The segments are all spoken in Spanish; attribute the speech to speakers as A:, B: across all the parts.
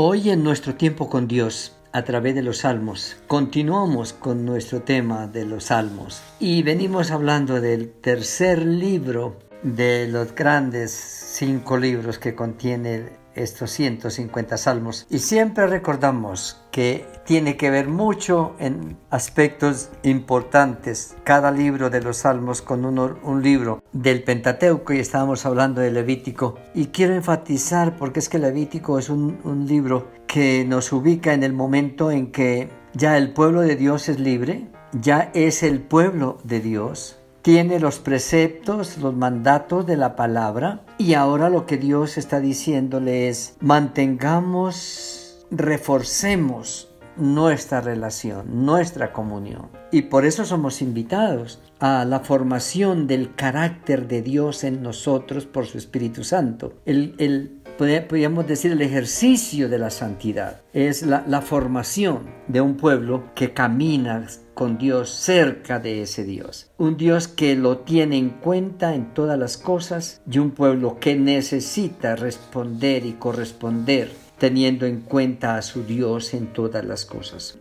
A: Hoy en nuestro tiempo con Dios, a través de los salmos, continuamos con nuestro tema de los salmos. Y venimos hablando del tercer libro de los grandes cinco libros que contiene estos 150 salmos. Y siempre recordamos que tiene que ver mucho en aspectos importantes cada libro de los salmos con un libro del Pentateuco y estábamos hablando de Levítico. Y quiero enfatizar porque es que Levítico es un, un libro que nos ubica en el momento en que ya el pueblo de Dios es libre, ya es el pueblo de Dios, tiene los preceptos, los mandatos de la palabra y ahora lo que Dios está diciéndole es mantengamos, reforcemos nuestra relación, nuestra comunión. Y por eso somos invitados a la formación del carácter de Dios en nosotros por su Espíritu Santo. El, podríamos decir el ejercicio de la santidad, es la, la formación de un pueblo que camina con Dios cerca de ese Dios. Un Dios que lo tiene en cuenta en todas las cosas y un pueblo que necesita responder y corresponder teniendo en cuenta a su Dios en todas las cosas.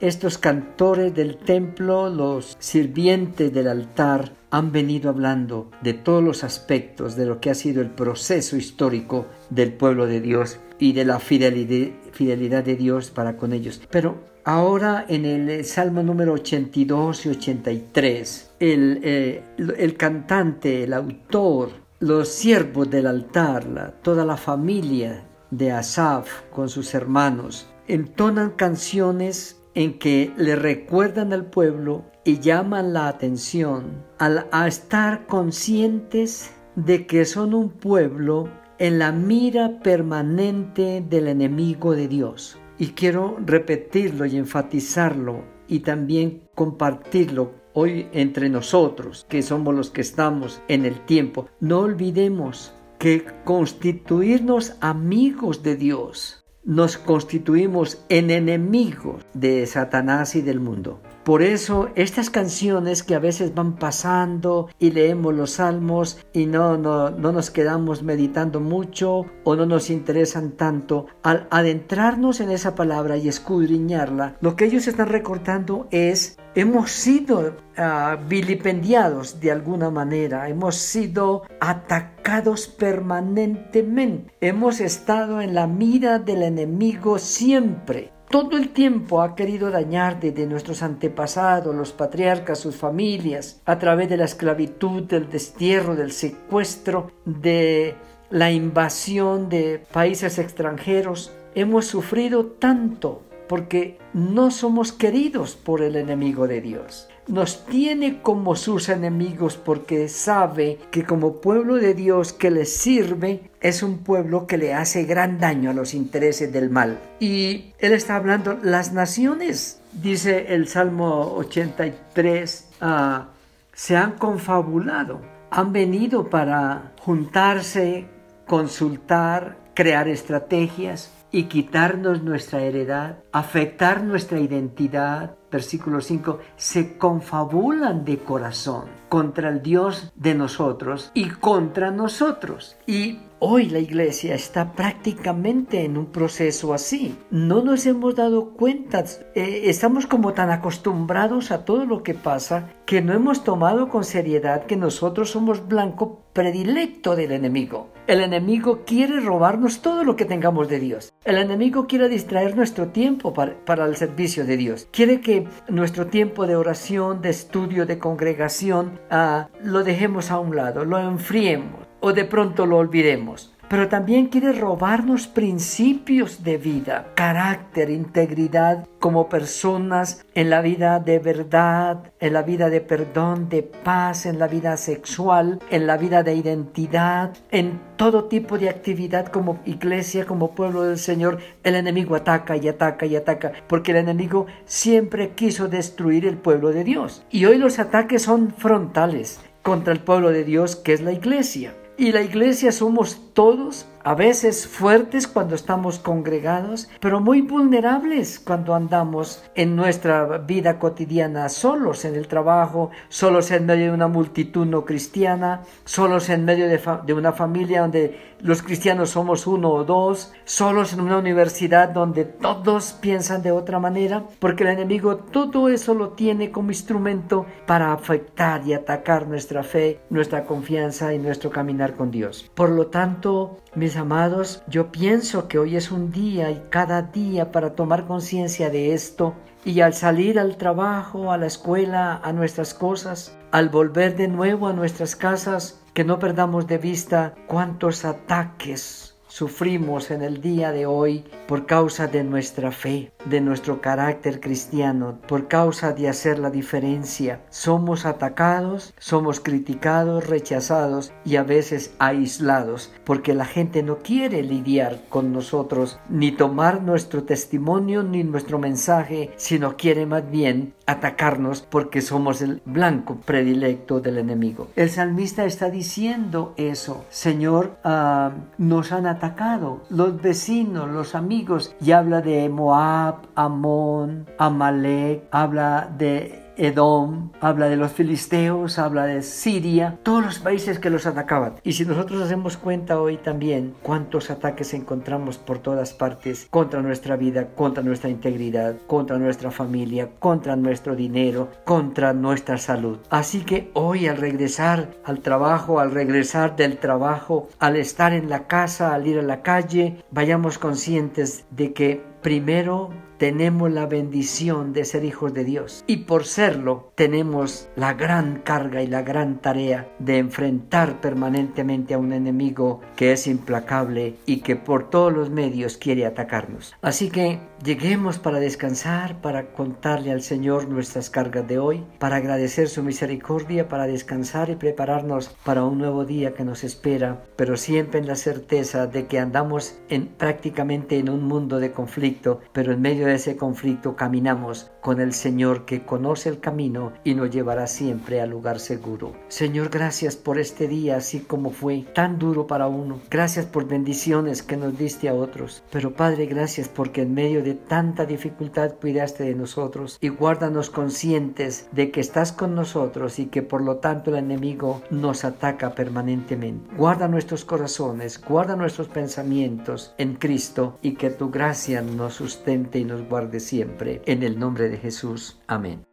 A: estos cantores del templo, los sirvientes del altar, han venido hablando de todos los aspectos de lo que ha sido el proceso histórico del pueblo de Dios y de la fidelidad, de Dios para con ellos. Pero ahora en el Salmo número 82 y 83, el, eh, el cantante, el autor, los siervos del altar, toda la familia de Asaf con sus hermanos, entonan canciones en que le recuerdan al pueblo y llaman la atención al, a estar conscientes de que son un pueblo en la mira permanente del enemigo de Dios. Y quiero repetirlo y enfatizarlo y también compartirlo hoy entre nosotros, que somos los que estamos en el tiempo. No olvidemos que constituirnos amigos de Dios, nos constituimos en enemigos de Satanás y del mundo. Por eso estas canciones que a veces van pasando y leemos los salmos y no, no, no nos quedamos meditando mucho o no nos interesan tanto, al adentrarnos en esa palabra y escudriñarla, lo que ellos están recordando es hemos sido ah, vilipendiados de alguna manera, hemos sido atacados permanentemente, hemos estado en la mira del enemigo siempre todo el tiempo ha querido dañar desde nuestros antepasados, los patriarcas, sus familias, a través de la esclavitud, del destierro, del secuestro, de la invasión de países extranjeros. Hemos sufrido tanto porque no somos queridos por el enemigo de Dios nos tiene como sus enemigos porque sabe que como pueblo de Dios que le sirve es un pueblo que le hace gran daño a los intereses del mal. Y él está hablando, las naciones, dice el Salmo 83, ah, se han confabulado, han venido para juntarse, consultar, crear estrategias y quitarnos nuestra heredad, afectar nuestra identidad, versículo 5, se confabulan de corazón contra el Dios de nosotros y contra nosotros. Y hoy la iglesia está prácticamente en un proceso así. No nos hemos dado cuenta, eh, estamos como tan acostumbrados a todo lo que pasa que no hemos tomado con seriedad que nosotros somos blanco predilecto del enemigo. El enemigo quiere robarnos todo lo que tengamos de Dios. El enemigo quiere distraer nuestro tiempo para, el servicio de Dios. Quiere que nuestro tiempo de oración, de estudio, de congregación, ah, lo dejemos a un lado, lo enfriemos o de pronto lo olvidemos pero también quiere robarnos principios de vida, carácter, integridad como personas en la vida de verdad, en la vida de perdón, de paz, en la vida sexual, en la vida de identidad, en todo tipo de actividad como iglesia, como pueblo del Señor. El enemigo ataca y ataca y ataca, porque el enemigo siempre quiso destruir el pueblo de Dios. Y hoy los ataques son frontales contra el pueblo de Dios que es la iglesia. Y la iglesia somos todos a veces fuertes cuando estamos congregados, pero muy vulnerables cuando andamos en nuestra vida cotidiana solos en el trabajo, solos en medio de una multitud no cristiana, solos en medio de, de una familia donde los cristianos somos uno o dos, solos en una universidad donde todos piensan de otra manera, porque el enemigo todo eso lo tiene como instrumento para afectar y atacar nuestra fe, nuestra confianza y nuestro caminar con Dios. Por lo tanto, mis amados, yo pienso que hoy es un día y cada día para tomar conciencia de esto. Y al salir al trabajo, a la escuela, a nuestras cosas, al volver de nuevo a nuestras casas, que no perdamos de vista cuántos ataques sufrimos en el día de hoy por causa de nuestra fe, de nuestro carácter cristiano, por causa de hacer la diferencia. Somos atacados, somos criticados, rechazados y a veces aislados, porque la gente no quiere lidiar con nosotros, ni tomar nuestro testimonio, ni nuestro mensaje, sino quiere más bien atacarnos porque somos el blanco predilecto del enemigo. El salmista está diciendo eso, Señor, ah, nos han atacado los vecinos, los amigos, y habla de Moab, Amón, Amalek, habla de Edom, habla de los filisteos, habla de Siria, todos los países que los atacaban. Y si nosotros hacemos cuenta hoy también cuántos ataques encontramos por todas partes contra nuestra vida, contra nuestra integridad, contra nuestra familia, contra nuestro dinero, contra nuestra salud. Así que hoy al regresar al trabajo, al regresar del trabajo, al estar en la casa, al ir a la calle, vayamos conscientes de que primero tenemos la bendición de ser hijos de Dios y por serlo tenemos la gran carga y la gran tarea de enfrentar permanentemente a un enemigo que es implacable y que por todos los medios quiere atacarnos. Así que lleguemos para descansar, para contarle al Señor nuestras cargas de hoy, para agradecer su misericordia, para descansar y prepararnos para un nuevo día que nos espera, pero siempre en la certeza de que andamos en prácticamente en un mundo de conflicto, pero en medio de ese conflicto caminamos con el Señor que conoce el camino y nos llevará siempre al lugar seguro. Señor, gracias por este día así como fue, tan duro para uno. Gracias por bendiciones que nos diste a otros. Pero Padre, gracias porque en medio de tanta dificultad cuidaste de nosotros y guárdanos conscientes de que estás con nosotros y que por lo tanto el enemigo nos ataca permanentemente. Guarda nuestros corazones, guarda nuestros pensamientos en Cristo y que tu gracia nos sustente y guarde siempre. En el nombre de Jesús. Amén.